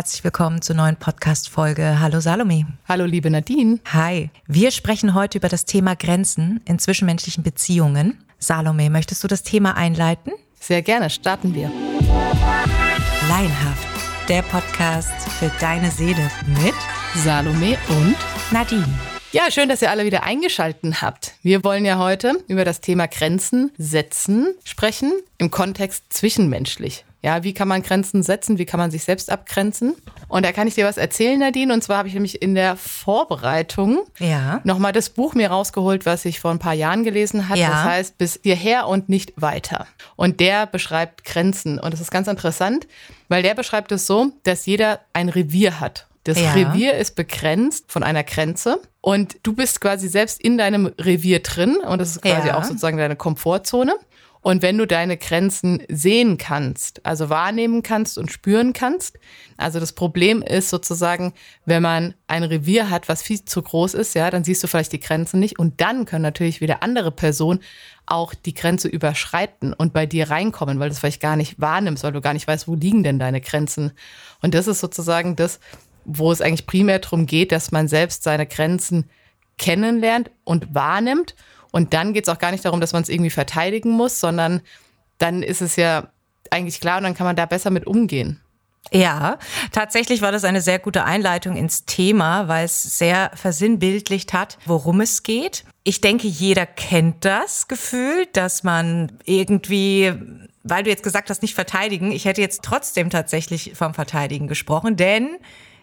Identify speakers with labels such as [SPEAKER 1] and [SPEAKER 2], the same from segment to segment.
[SPEAKER 1] herzlich willkommen zur neuen Podcast-Folge. Hallo Salome.
[SPEAKER 2] Hallo liebe Nadine.
[SPEAKER 1] Hi. Wir sprechen heute über das Thema Grenzen in zwischenmenschlichen Beziehungen. Salome, möchtest du das Thema einleiten?
[SPEAKER 2] Sehr gerne, starten wir.
[SPEAKER 1] Laienhaft, der Podcast für deine Seele mit
[SPEAKER 2] Salome und
[SPEAKER 1] Nadine.
[SPEAKER 2] Ja, schön, dass ihr alle wieder eingeschalten habt. Wir wollen ja heute über das Thema Grenzen setzen sprechen im Kontext zwischenmenschlich. Ja, wie kann man Grenzen setzen? Wie kann man sich selbst abgrenzen? Und da kann ich dir was erzählen, Nadine. Und zwar habe ich nämlich in der Vorbereitung
[SPEAKER 1] ja.
[SPEAKER 2] nochmal das Buch mir rausgeholt, was ich vor ein paar Jahren gelesen habe. Ja. Das heißt, bis hierher und nicht weiter. Und der beschreibt Grenzen. Und das ist ganz interessant, weil der beschreibt es so, dass jeder ein Revier hat. Das ja. Revier ist begrenzt von einer Grenze und du bist quasi selbst in deinem Revier drin und das ist quasi ja. auch sozusagen deine Komfortzone. Und wenn du deine Grenzen sehen kannst, also wahrnehmen kannst und spüren kannst, also das Problem ist sozusagen, wenn man ein Revier hat, was viel zu groß ist, ja, dann siehst du vielleicht die Grenzen nicht und dann können natürlich wieder andere Personen auch die Grenze überschreiten und bei dir reinkommen, weil du es vielleicht gar nicht wahrnimmst, weil du gar nicht weißt, wo liegen denn deine Grenzen. Und das ist sozusagen das, wo es eigentlich primär darum geht, dass man selbst seine Grenzen kennenlernt und wahrnimmt. Und dann geht es auch gar nicht darum, dass man es irgendwie verteidigen muss, sondern dann ist es ja eigentlich klar und dann kann man da besser mit umgehen.
[SPEAKER 1] Ja, tatsächlich war das eine sehr gute Einleitung ins Thema, weil es sehr versinnbildlicht hat, worum es geht. Ich denke, jeder kennt das Gefühl, dass man irgendwie weil du jetzt gesagt hast, nicht verteidigen, ich hätte jetzt trotzdem tatsächlich vom Verteidigen gesprochen, denn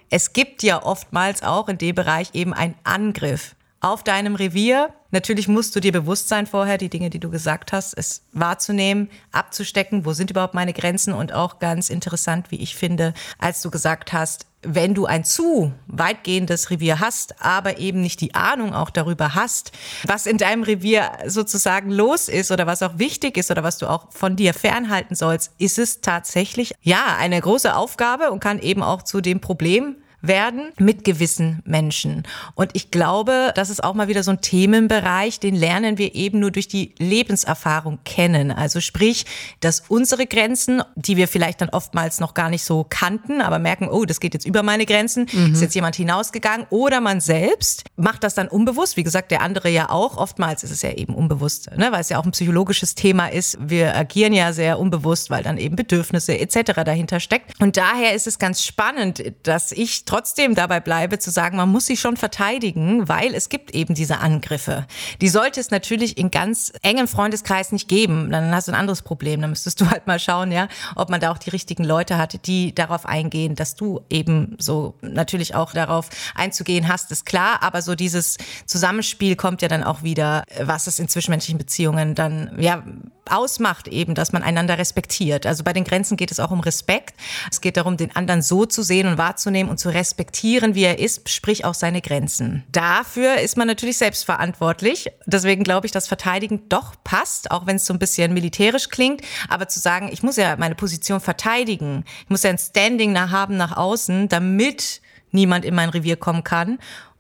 [SPEAKER 1] es gibt ja oftmals auch in dem Bereich eben einen Angriff auf deinem Revier. Natürlich musst du dir bewusst sein vorher, die Dinge, die du gesagt hast, es wahrzunehmen, abzustecken, wo sind überhaupt meine Grenzen und auch ganz interessant, wie ich finde, als du gesagt hast, wenn du ein zu weitgehendes Revier hast, aber eben nicht die Ahnung auch darüber hast, was in deinem Revier sozusagen los ist oder was auch wichtig ist oder was du auch von dir fernhalten sollst, ist es tatsächlich ja eine große Aufgabe und kann eben auch zu dem Problem werden mit gewissen Menschen. Und ich glaube, das ist auch mal wieder so ein Themenbereich, den lernen wir eben nur durch die Lebenserfahrung kennen. Also sprich, dass unsere Grenzen, die wir vielleicht dann oftmals noch gar nicht so kannten, aber merken, oh, das geht jetzt über meine Grenzen, mhm. ist jetzt jemand hinausgegangen oder man selbst macht das dann unbewusst. Wie gesagt, der andere ja auch. Oftmals ist es ja eben unbewusst, ne? weil es ja auch ein psychologisches Thema ist. Wir agieren ja sehr unbewusst, weil dann eben Bedürfnisse etc. dahinter steckt. Und daher ist es ganz spannend, dass ich trotzdem dabei bleibe zu sagen, man muss sich schon verteidigen, weil es gibt eben diese Angriffe. Die sollte es natürlich in ganz engem Freundeskreis nicht geben. Dann hast du ein anderes Problem. Dann müsstest du halt mal schauen, ja, ob man da auch die richtigen Leute hat, die darauf eingehen, dass du eben so natürlich auch darauf einzugehen hast, ist klar. Aber so dieses Zusammenspiel kommt ja dann auch wieder, was es in zwischenmenschlichen Beziehungen dann, ja, ausmacht eben, dass man einander respektiert. Also bei den Grenzen geht es auch um Respekt. Es geht darum, den anderen so zu sehen und wahrzunehmen und zu respektieren, wie er ist, sprich auch seine Grenzen. Dafür ist man natürlich selbst verantwortlich. Deswegen glaube ich, dass Verteidigen doch passt, auch wenn es so ein bisschen militärisch klingt. Aber zu sagen, ich muss ja meine Position verteidigen, ich muss ja ein Standing haben nach außen, damit niemand in mein Revier kommen kann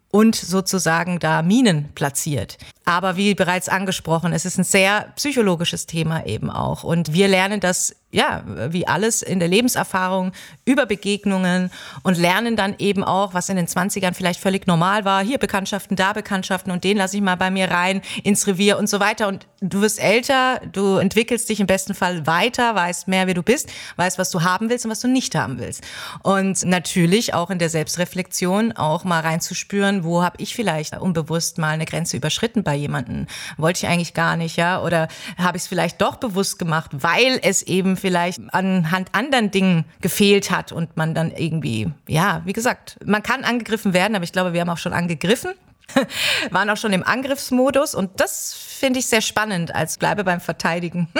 [SPEAKER 1] und sozusagen da Minen platziert. Aber wie bereits angesprochen, es ist ein sehr psychologisches Thema eben auch. Und wir lernen das, ja, wie alles in der Lebenserfahrung über Begegnungen und lernen dann eben auch, was in den 20ern vielleicht völlig normal war. Hier Bekanntschaften, da Bekanntschaften und den lasse ich mal bei mir rein ins Revier und so weiter. Und du wirst älter, du entwickelst dich im besten Fall weiter, weißt mehr, wer du bist, weißt, was du haben willst und was du nicht haben willst. Und natürlich auch in der Selbstreflexion auch mal reinzuspüren, wo habe ich vielleicht unbewusst mal eine Grenze überschritten bei jemanden. Wollte ich eigentlich gar nicht, ja? Oder habe ich es vielleicht doch bewusst gemacht, weil es eben vielleicht anhand anderen Dingen gefehlt hat und man dann irgendwie, ja, wie gesagt, man kann angegriffen werden, aber ich glaube, wir haben auch schon angegriffen. waren auch schon im Angriffsmodus und das finde ich sehr spannend als bleibe beim Verteidigen.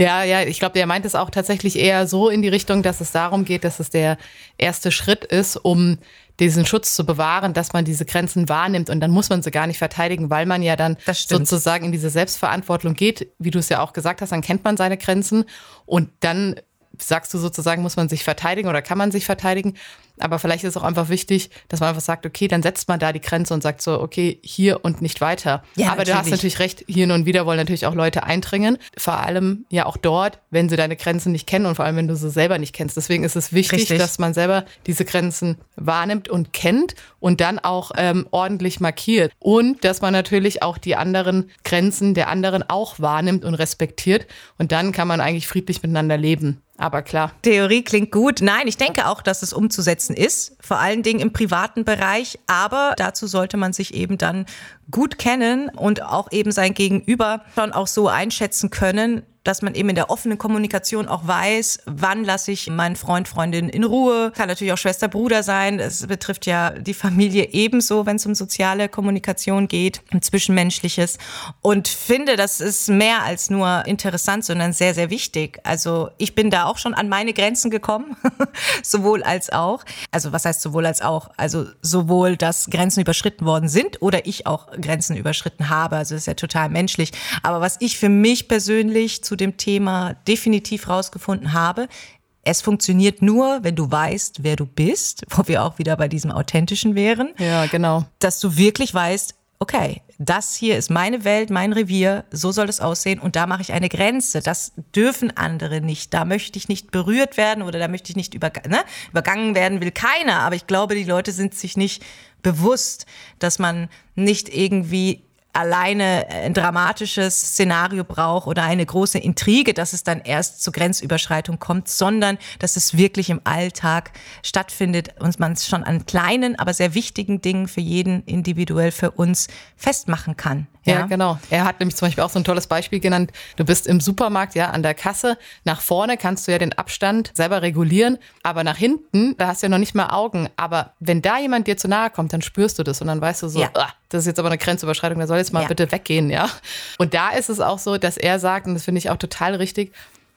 [SPEAKER 2] Ja, ja, ich glaube, der meint es auch tatsächlich eher so in die Richtung, dass es darum geht, dass es der erste Schritt ist, um diesen Schutz zu bewahren, dass man diese Grenzen wahrnimmt und dann muss man sie gar nicht verteidigen, weil man ja dann sozusagen in diese Selbstverantwortung geht, wie du es ja auch gesagt hast, dann kennt man seine Grenzen und dann sagst du sozusagen, muss man sich verteidigen oder kann man sich verteidigen? Aber vielleicht ist es auch einfach wichtig, dass man einfach sagt, okay, dann setzt man da die Grenze und sagt so, okay, hier und nicht weiter. Ja, Aber natürlich. du hast natürlich recht, hier und wieder wollen natürlich auch Leute eindringen. Vor allem ja auch dort, wenn sie deine Grenzen nicht kennen und vor allem, wenn du sie selber nicht kennst. Deswegen ist es wichtig, Richtig. dass man selber diese Grenzen wahrnimmt und kennt und dann auch ähm, ordentlich markiert. Und dass man natürlich auch die anderen Grenzen der anderen auch wahrnimmt und respektiert. Und dann kann man eigentlich friedlich miteinander leben. Aber klar.
[SPEAKER 1] Theorie klingt gut. Nein, ich denke auch, dass es umzusetzen ist, vor allen Dingen im privaten Bereich. Aber dazu sollte man sich eben dann gut kennen und auch eben sein Gegenüber schon auch so einschätzen können, dass man eben in der offenen Kommunikation auch weiß, wann lasse ich meinen Freund, Freundin in Ruhe. Kann natürlich auch Schwester, Bruder sein. Es betrifft ja die Familie ebenso, wenn es um soziale Kommunikation geht und Zwischenmenschliches. Und finde, das ist mehr als nur interessant, sondern sehr, sehr wichtig. Also ich bin da auch schon an meine Grenzen gekommen, sowohl als auch. Also was heißt sowohl als auch? Also sowohl, dass Grenzen überschritten worden sind oder ich auch Grenzen überschritten habe. Also das ist ja total menschlich. Aber was ich für mich persönlich zu dem Thema definitiv rausgefunden habe. Es funktioniert nur, wenn du weißt, wer du bist, wo wir auch wieder bei diesem Authentischen wären.
[SPEAKER 2] Ja, genau.
[SPEAKER 1] Dass du wirklich weißt, okay, das hier ist meine Welt, mein Revier, so soll es aussehen und da mache ich eine Grenze. Das dürfen andere nicht. Da möchte ich nicht berührt werden oder da möchte ich nicht überg ne? übergangen werden, will keiner. Aber ich glaube, die Leute sind sich nicht bewusst, dass man nicht irgendwie alleine ein dramatisches Szenario braucht oder eine große Intrige, dass es dann erst zur Grenzüberschreitung kommt, sondern dass es wirklich im Alltag stattfindet und man es schon an kleinen, aber sehr wichtigen Dingen für jeden individuell für uns festmachen kann.
[SPEAKER 2] Ja? ja, genau. Er hat nämlich zum Beispiel auch so ein tolles Beispiel genannt. Du bist im Supermarkt, ja, an der Kasse. Nach vorne kannst du ja den Abstand selber regulieren, aber nach hinten, da hast du ja noch nicht mal Augen. Aber wenn da jemand dir zu nahe kommt, dann spürst du das und dann weißt du so, ja. ah, das ist jetzt aber eine Grenzüberschreitung, der soll jetzt mal ja. bitte weggehen, ja. Und da ist es auch so, dass er sagt, und das finde ich auch total richtig,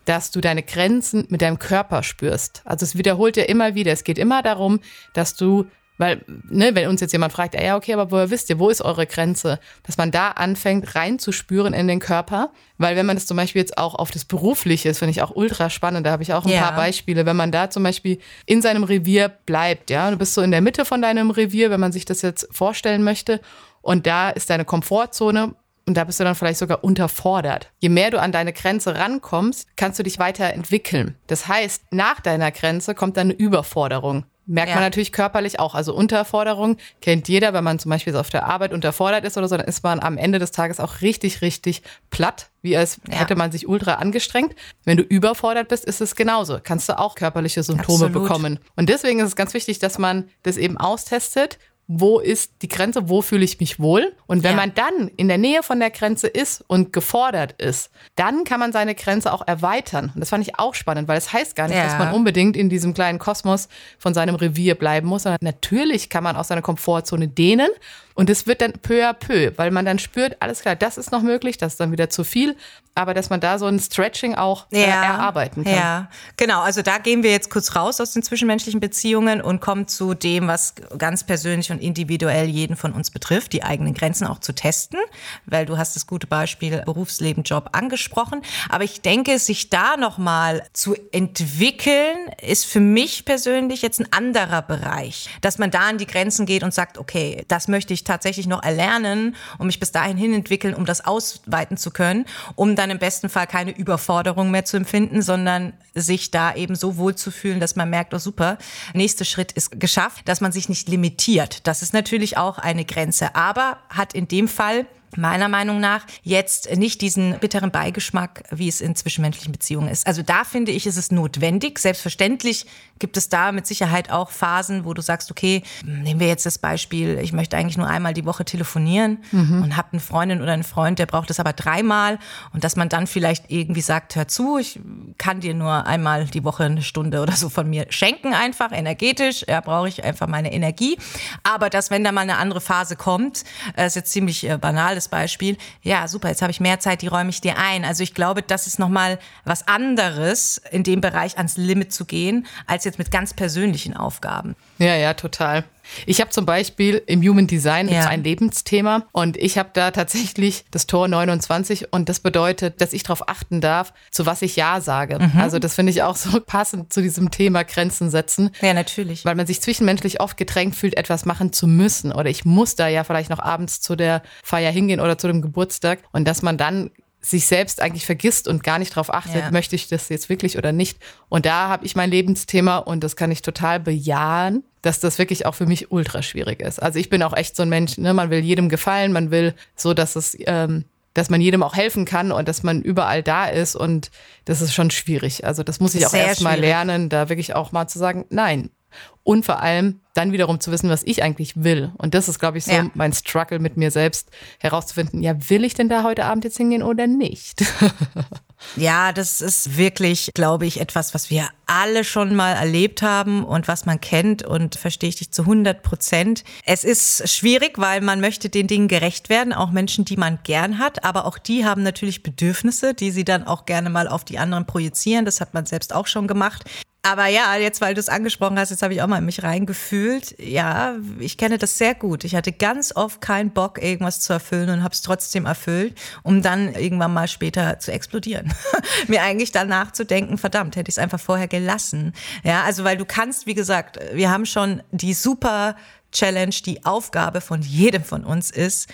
[SPEAKER 2] dass du deine Grenzen mit deinem Körper spürst. Also es wiederholt ja immer wieder. Es geht immer darum, dass du weil, ne, wenn uns jetzt jemand fragt, ja, okay, aber woher wisst ihr, wo ist eure Grenze? Dass man da anfängt reinzuspüren in den Körper. Weil wenn man das zum Beispiel jetzt auch auf das Berufliche ist, finde ich auch ultra spannend. Da habe ich auch ein ja. paar Beispiele. Wenn man da zum Beispiel in seinem Revier bleibt, ja, du bist so in der Mitte von deinem Revier, wenn man sich das jetzt vorstellen möchte. Und da ist deine Komfortzone und da bist du dann vielleicht sogar unterfordert. Je mehr du an deine Grenze rankommst, kannst du dich weiterentwickeln. Das heißt, nach deiner Grenze kommt dann eine Überforderung. Merkt ja. man natürlich körperlich auch. Also Unterforderung kennt jeder, wenn man zum Beispiel auf der Arbeit unterfordert ist oder so, dann ist man am Ende des Tages auch richtig, richtig platt, wie als ja. hätte man sich ultra angestrengt. Wenn du überfordert bist, ist es genauso. Kannst du auch körperliche Symptome Absolut. bekommen. Und deswegen ist es ganz wichtig, dass man das eben austestet wo ist die Grenze, wo fühle ich mich wohl. Und wenn ja. man dann in der Nähe von der Grenze ist und gefordert ist, dann kann man seine Grenze auch erweitern. Und das fand ich auch spannend, weil es das heißt gar nicht, ja. dass man unbedingt in diesem kleinen Kosmos von seinem Revier bleiben muss, sondern natürlich kann man auch seine Komfortzone dehnen und es wird dann peu à peu, weil man dann spürt, alles klar, das ist noch möglich, das ist dann wieder zu viel, aber dass man da so ein Stretching auch äh, ja, erarbeiten kann.
[SPEAKER 1] Ja, genau. Also da gehen wir jetzt kurz raus aus den zwischenmenschlichen Beziehungen und kommen zu dem, was ganz persönlich und individuell jeden von uns betrifft, die eigenen Grenzen auch zu testen, weil du hast das gute Beispiel Berufsleben, Job angesprochen. Aber ich denke, sich da nochmal zu entwickeln, ist für mich persönlich jetzt ein anderer Bereich, dass man da an die Grenzen geht und sagt, okay, das möchte ich tatsächlich noch erlernen und mich bis dahin hin entwickeln, um das ausweiten zu können, um dann im besten Fall keine Überforderung mehr zu empfinden, sondern sich da eben so wohl zu fühlen, dass man merkt, oh super, nächster Schritt ist geschafft, dass man sich nicht limitiert. Das ist natürlich auch eine Grenze, aber hat in dem Fall meiner Meinung nach jetzt nicht diesen bitteren Beigeschmack, wie es in zwischenmenschlichen Beziehungen ist. Also da finde ich, ist es notwendig. Selbstverständlich gibt es da mit Sicherheit auch Phasen, wo du sagst, okay, nehmen wir jetzt das Beispiel, ich möchte eigentlich nur einmal die Woche telefonieren mhm. und habe eine Freundin oder einen Freund, der braucht es aber dreimal und dass man dann vielleicht irgendwie sagt, hör zu, ich kann dir nur einmal die Woche eine Stunde oder so von mir schenken einfach, energetisch, ja, brauche ich einfach meine Energie. Aber dass, wenn da mal eine andere Phase kommt, äh, ist jetzt ziemlich äh, banal, banales Beispiel. Ja, super, jetzt habe ich mehr Zeit, die räume ich dir ein. Also ich glaube, das ist nochmal was anderes, in dem Bereich ans Limit zu gehen, als jetzt mit ganz persönlichen Aufgaben.
[SPEAKER 2] Ja, ja, total. Ich habe zum Beispiel im Human Design ja. ein Lebensthema und ich habe da tatsächlich das Tor 29 und das bedeutet, dass ich darauf achten darf, zu was ich Ja sage. Mhm. Also das finde ich auch so passend zu diesem Thema Grenzen setzen.
[SPEAKER 1] Ja, natürlich.
[SPEAKER 2] Weil man sich zwischenmenschlich oft gedrängt fühlt, etwas machen zu müssen oder ich muss da ja vielleicht noch abends zu der Feier hingehen oder zu dem Geburtstag und dass man dann sich selbst eigentlich vergisst und gar nicht darauf achtet, ja. möchte ich das jetzt wirklich oder nicht. Und da habe ich mein Lebensthema und das kann ich total bejahen, dass das wirklich auch für mich ultra schwierig ist. Also ich bin auch echt so ein Mensch, ne, man will jedem gefallen, man will so, dass es, ähm, dass man jedem auch helfen kann und dass man überall da ist und das ist schon schwierig. Also das muss ich auch erst mal lernen, da wirklich auch mal zu sagen, nein, und vor allem dann wiederum zu wissen, was ich eigentlich will. Und das ist, glaube ich, so ja. mein Struggle mit mir selbst herauszufinden, ja, will ich denn da heute Abend jetzt hingehen oder nicht?
[SPEAKER 1] Ja, das ist wirklich, glaube ich, etwas, was wir alle schon mal erlebt haben und was man kennt und verstehe ich dich zu 100 Prozent. Es ist schwierig, weil man möchte den Dingen gerecht werden, auch Menschen, die man gern hat, aber auch die haben natürlich Bedürfnisse, die sie dann auch gerne mal auf die anderen projizieren. Das hat man selbst auch schon gemacht. Aber ja, jetzt, weil du es angesprochen hast, jetzt habe ich auch mal in mich reingefühlt. Ja, ich kenne das sehr gut. Ich hatte ganz oft keinen Bock, irgendwas zu erfüllen und habe es trotzdem erfüllt, um dann irgendwann mal später zu explodieren. Mir eigentlich danach zu denken, verdammt, hätte ich es einfach vorher gelassen. Ja, also weil du kannst, wie gesagt, wir haben schon die super Challenge, die Aufgabe von jedem von uns ist,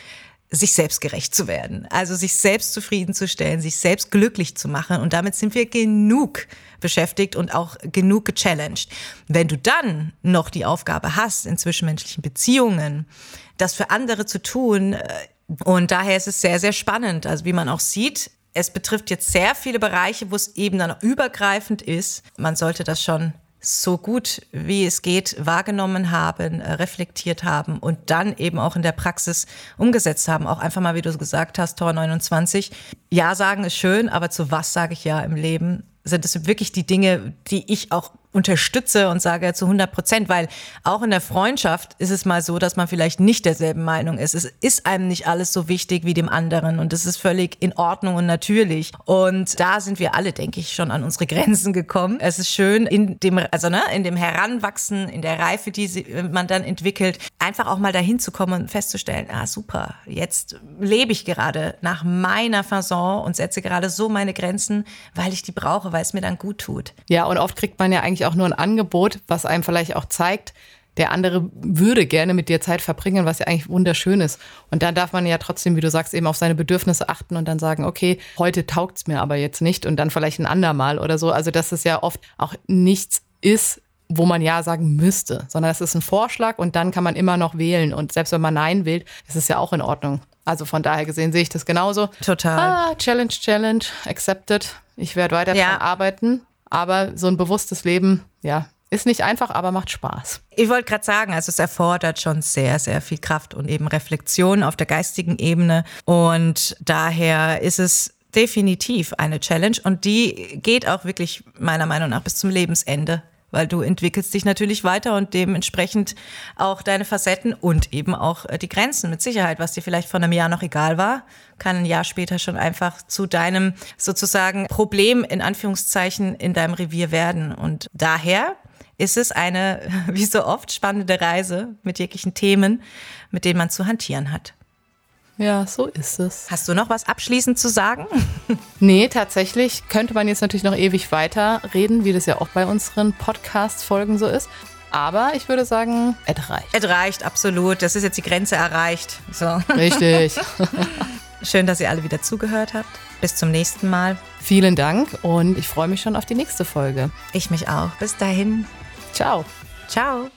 [SPEAKER 1] sich selbst gerecht zu werden. Also sich selbst zufriedenzustellen, sich selbst glücklich zu machen. Und damit sind wir genug beschäftigt und auch genug gechallenged. Wenn du dann noch die Aufgabe hast, in zwischenmenschlichen Beziehungen, das für andere zu tun, äh, und daher ist es sehr, sehr spannend. Also wie man auch sieht, es betrifft jetzt sehr viele Bereiche, wo es eben dann übergreifend ist. Man sollte das schon so gut wie es geht wahrgenommen haben, äh, reflektiert haben und dann eben auch in der Praxis umgesetzt haben. Auch einfach mal, wie du gesagt hast, Tor 29. Ja sagen ist schön, aber zu was sage ich ja im Leben? Sind es wirklich die Dinge, die ich auch unterstütze und sage zu 100 Prozent, weil auch in der Freundschaft ist es mal so, dass man vielleicht nicht derselben Meinung ist. Es ist einem nicht alles so wichtig wie dem anderen und das ist völlig in Ordnung und natürlich. Und da sind wir alle, denke ich, schon an unsere Grenzen gekommen. Es ist schön in dem, also ne, in dem Heranwachsen, in der Reife, die man dann entwickelt, einfach auch mal dahin zu kommen und festzustellen, ah super, jetzt lebe ich gerade nach meiner Fasson und setze gerade so meine Grenzen, weil ich die brauche, weil es mir dann gut tut.
[SPEAKER 2] Ja, und oft kriegt man ja eigentlich auch nur ein Angebot, was einem vielleicht auch zeigt, der andere würde gerne mit dir Zeit verbringen, was ja eigentlich wunderschön ist. Und dann darf man ja trotzdem, wie du sagst, eben auf seine Bedürfnisse achten und dann sagen, okay, heute taugt es mir aber jetzt nicht und dann vielleicht ein andermal oder so. Also dass es ja oft auch nichts ist, wo man Ja sagen müsste, sondern es ist ein Vorschlag und dann kann man immer noch wählen. Und selbst wenn man Nein wählt, ist es ja auch in Ordnung. Also von daher gesehen sehe ich das genauso.
[SPEAKER 1] Total.
[SPEAKER 2] Ah, Challenge, Challenge, accepted. Ich werde weiter ja. arbeiten. Aber so ein bewusstes Leben, ja, ist nicht einfach, aber macht Spaß.
[SPEAKER 1] Ich wollte gerade sagen, also es erfordert schon sehr, sehr viel Kraft und eben Reflexion auf der geistigen Ebene. Und daher ist es definitiv eine Challenge und die geht auch wirklich meiner Meinung nach bis zum Lebensende weil du entwickelst dich natürlich weiter und dementsprechend auch deine Facetten und eben auch äh, die Grenzen mit Sicherheit, was dir vielleicht vor einem Jahr noch egal war, kann ein Jahr später schon einfach zu deinem sozusagen Problem in Anführungszeichen in deinem Revier werden. Und daher ist es eine, wie so oft, spannende Reise mit jeglichen Themen, mit denen man zu hantieren hat.
[SPEAKER 2] Ja, so ist es.
[SPEAKER 1] Hast du noch was abschließend zu sagen?
[SPEAKER 2] nee, tatsächlich könnte man jetzt natürlich noch ewig weiter reden, wie das ja auch bei unseren Podcast-Folgen so ist. Aber ich würde sagen, es reicht.
[SPEAKER 1] Es reicht, absolut. Das ist jetzt die Grenze erreicht. So.
[SPEAKER 2] Richtig.
[SPEAKER 1] Schön, dass ihr alle wieder zugehört habt. Bis zum nächsten Mal.
[SPEAKER 2] Vielen Dank und ich freue mich schon auf die nächste Folge.
[SPEAKER 1] Ich mich auch. Bis dahin.
[SPEAKER 2] Ciao.
[SPEAKER 1] Ciao.